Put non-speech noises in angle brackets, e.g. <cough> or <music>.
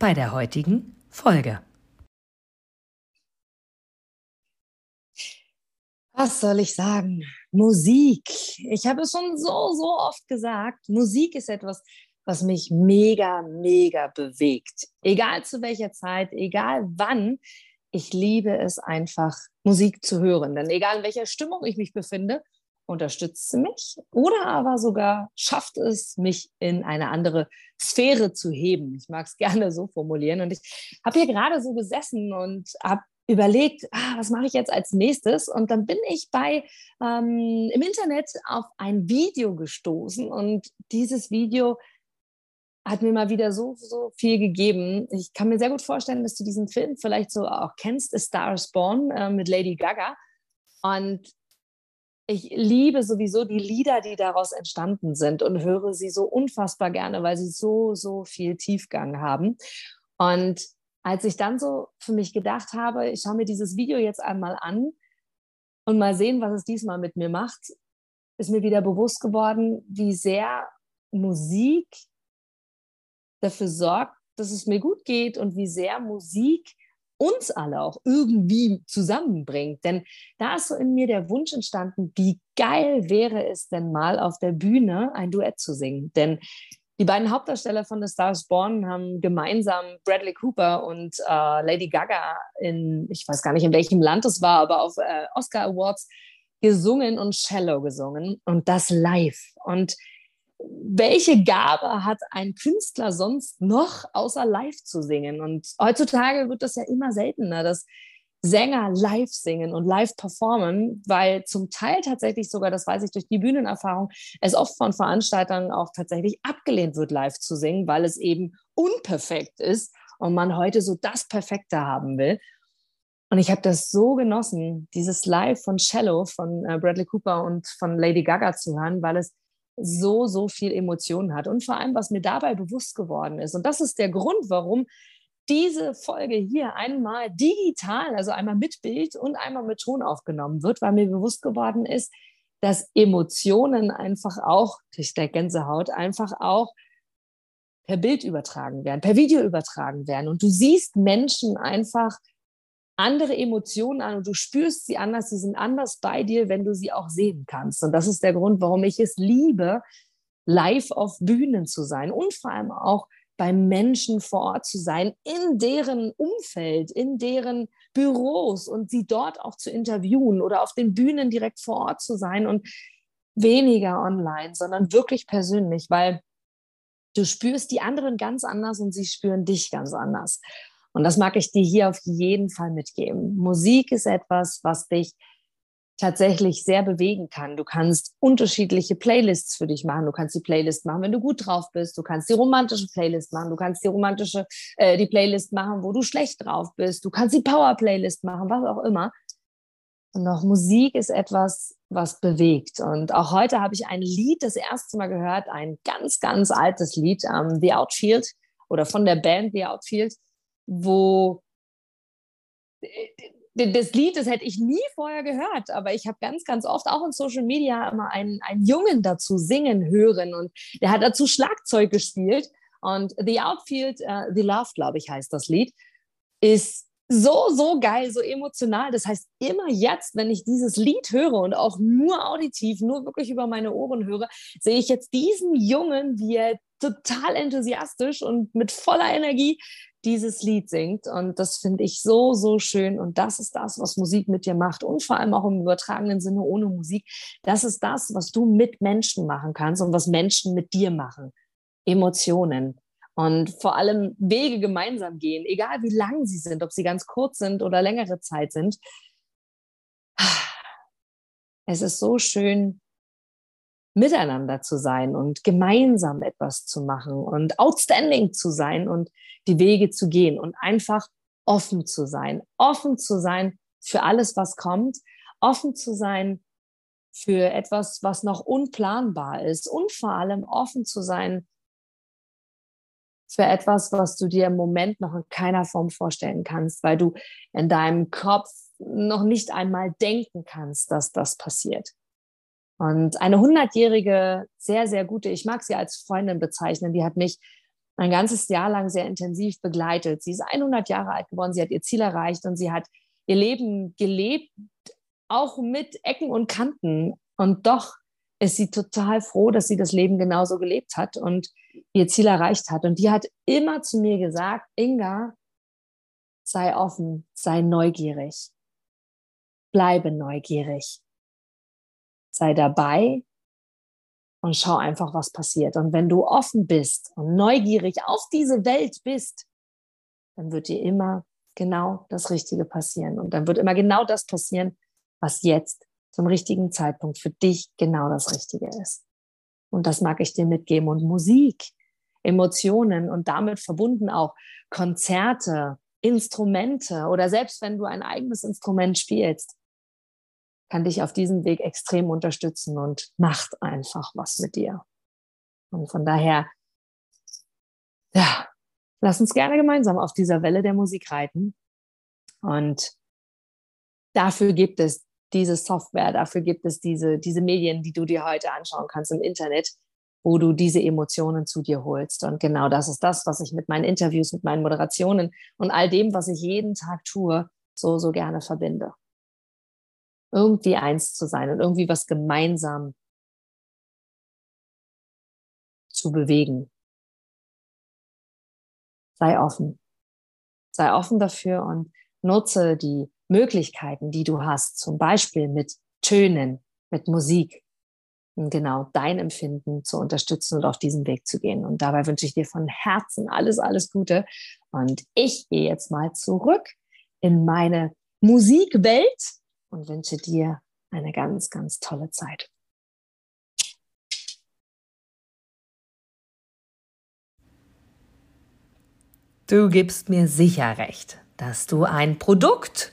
bei der heutigen Folge. Was soll ich sagen? Musik. Ich habe es schon so, so oft gesagt. Musik ist etwas, was mich mega, mega bewegt. Egal zu welcher Zeit, egal wann. Ich liebe es einfach, Musik zu hören. Denn egal in welcher Stimmung ich mich befinde, unterstützt sie mich oder aber sogar schafft es, mich in eine andere Sphäre zu heben. Ich mag es <laughs> gerne so formulieren. Und ich habe hier gerade so gesessen und habe überlegt, ah, was mache ich jetzt als nächstes? Und dann bin ich bei ähm, im Internet auf ein Video gestoßen und dieses Video hat mir mal wieder so, so viel gegeben. Ich kann mir sehr gut vorstellen, dass du diesen Film vielleicht so auch kennst, A Star is Born äh, mit Lady Gaga. Und ich liebe sowieso die Lieder, die daraus entstanden sind und höre sie so unfassbar gerne, weil sie so, so viel Tiefgang haben. Und als ich dann so für mich gedacht habe, ich schaue mir dieses Video jetzt einmal an und mal sehen, was es diesmal mit mir macht, ist mir wieder bewusst geworden, wie sehr Musik dafür sorgt, dass es mir gut geht und wie sehr Musik uns alle auch irgendwie zusammenbringt. Denn da ist so in mir der Wunsch entstanden, wie geil wäre es denn mal auf der Bühne ein Duett zu singen. Denn die beiden Hauptdarsteller von The Stars Born haben gemeinsam Bradley Cooper und äh, Lady Gaga in, ich weiß gar nicht in welchem Land es war, aber auf äh, Oscar Awards gesungen und Shallow gesungen und das live. Und welche Gabe hat ein Künstler sonst noch, außer live zu singen? Und heutzutage wird das ja immer seltener, dass Sänger live singen und live performen, weil zum Teil tatsächlich sogar, das weiß ich durch die Bühnenerfahrung, es oft von Veranstaltern auch tatsächlich abgelehnt wird, live zu singen, weil es eben unperfekt ist und man heute so das Perfekte haben will. Und ich habe das so genossen, dieses Live von Shallow von äh, Bradley Cooper und von Lady Gaga zu hören, weil es so, so viel Emotionen hat. Und vor allem, was mir dabei bewusst geworden ist. Und das ist der Grund, warum diese Folge hier einmal digital, also einmal mit Bild und einmal mit Ton aufgenommen wird, weil mir bewusst geworden ist, dass Emotionen einfach auch, durch der Gänsehaut, einfach auch per Bild übertragen werden, per Video übertragen werden. Und du siehst Menschen einfach andere Emotionen an und du spürst sie anders, sie sind anders bei dir, wenn du sie auch sehen kannst. Und das ist der Grund, warum ich es liebe, live auf Bühnen zu sein und vor allem auch bei Menschen vor Ort zu sein, in deren Umfeld, in deren Büros und sie dort auch zu interviewen oder auf den Bühnen direkt vor Ort zu sein und weniger online, sondern wirklich persönlich, weil du spürst die anderen ganz anders und sie spüren dich ganz anders. Und das mag ich dir hier auf jeden Fall mitgeben. Musik ist etwas, was dich tatsächlich sehr bewegen kann. Du kannst unterschiedliche Playlists für dich machen. Du kannst die Playlist machen, wenn du gut drauf bist. Du kannst die romantische Playlist machen. Du kannst die romantische, äh, die Playlist machen, wo du schlecht drauf bist. Du kannst die Power Playlist machen, was auch immer. Und auch Musik ist etwas, was bewegt. Und auch heute habe ich ein Lied das erste Mal gehört, ein ganz, ganz altes Lied, ähm, The Outfield oder von der Band The Outfield wo das Lied, das hätte ich nie vorher gehört, aber ich habe ganz, ganz oft auch in Social Media immer einen, einen Jungen dazu singen hören und der hat dazu Schlagzeug gespielt und The Outfield, uh, The Love, glaube ich, heißt das Lied, ist so, so geil, so emotional. Das heißt, immer jetzt, wenn ich dieses Lied höre und auch nur auditiv, nur wirklich über meine Ohren höre, sehe ich jetzt diesen Jungen, wie er total enthusiastisch und mit voller Energie dieses Lied singt. Und das finde ich so, so schön. Und das ist das, was Musik mit dir macht. Und vor allem auch im übertragenen Sinne ohne Musik. Das ist das, was du mit Menschen machen kannst und was Menschen mit dir machen. Emotionen. Und vor allem Wege gemeinsam gehen, egal wie lang sie sind, ob sie ganz kurz sind oder längere Zeit sind. Es ist so schön, miteinander zu sein und gemeinsam etwas zu machen und outstanding zu sein und die Wege zu gehen und einfach offen zu sein, offen zu sein für alles, was kommt, offen zu sein für etwas, was noch unplanbar ist. Und vor allem offen zu sein für etwas, was du dir im Moment noch in keiner Form vorstellen kannst, weil du in deinem Kopf noch nicht einmal denken kannst, dass das passiert. Und eine hundertjährige, sehr, sehr gute, ich mag sie als Freundin bezeichnen, die hat mich ein ganzes Jahr lang sehr intensiv begleitet. Sie ist 100 Jahre alt geworden, sie hat ihr Ziel erreicht und sie hat ihr Leben gelebt, auch mit Ecken und Kanten. Und doch ist sie total froh, dass sie das Leben genauso gelebt hat und ihr Ziel erreicht hat. Und die hat immer zu mir gesagt, Inga, sei offen, sei neugierig, bleibe neugierig, sei dabei und schau einfach, was passiert. Und wenn du offen bist und neugierig auf diese Welt bist, dann wird dir immer genau das Richtige passieren. Und dann wird immer genau das passieren, was jetzt zum richtigen Zeitpunkt für dich genau das Richtige ist. Und das mag ich dir mitgeben. Und Musik, Emotionen und damit verbunden auch Konzerte, Instrumente oder selbst wenn du ein eigenes Instrument spielst, kann dich auf diesem Weg extrem unterstützen und macht einfach was mit dir. Und von daher, ja, lass uns gerne gemeinsam auf dieser Welle der Musik reiten. Und dafür gibt es diese Software, dafür gibt es diese, diese Medien, die du dir heute anschauen kannst im Internet, wo du diese Emotionen zu dir holst. Und genau das ist das, was ich mit meinen Interviews, mit meinen Moderationen und all dem, was ich jeden Tag tue, so, so gerne verbinde irgendwie eins zu sein und irgendwie was gemeinsam zu bewegen. Sei offen. Sei offen dafür und nutze die Möglichkeiten, die du hast, zum Beispiel mit Tönen, mit Musik, genau dein Empfinden zu unterstützen und auf diesen Weg zu gehen. Und dabei wünsche ich dir von Herzen alles, alles Gute. Und ich gehe jetzt mal zurück in meine Musikwelt und wünsche dir eine ganz, ganz tolle Zeit. Du gibst mir sicher recht, dass du ein Produkt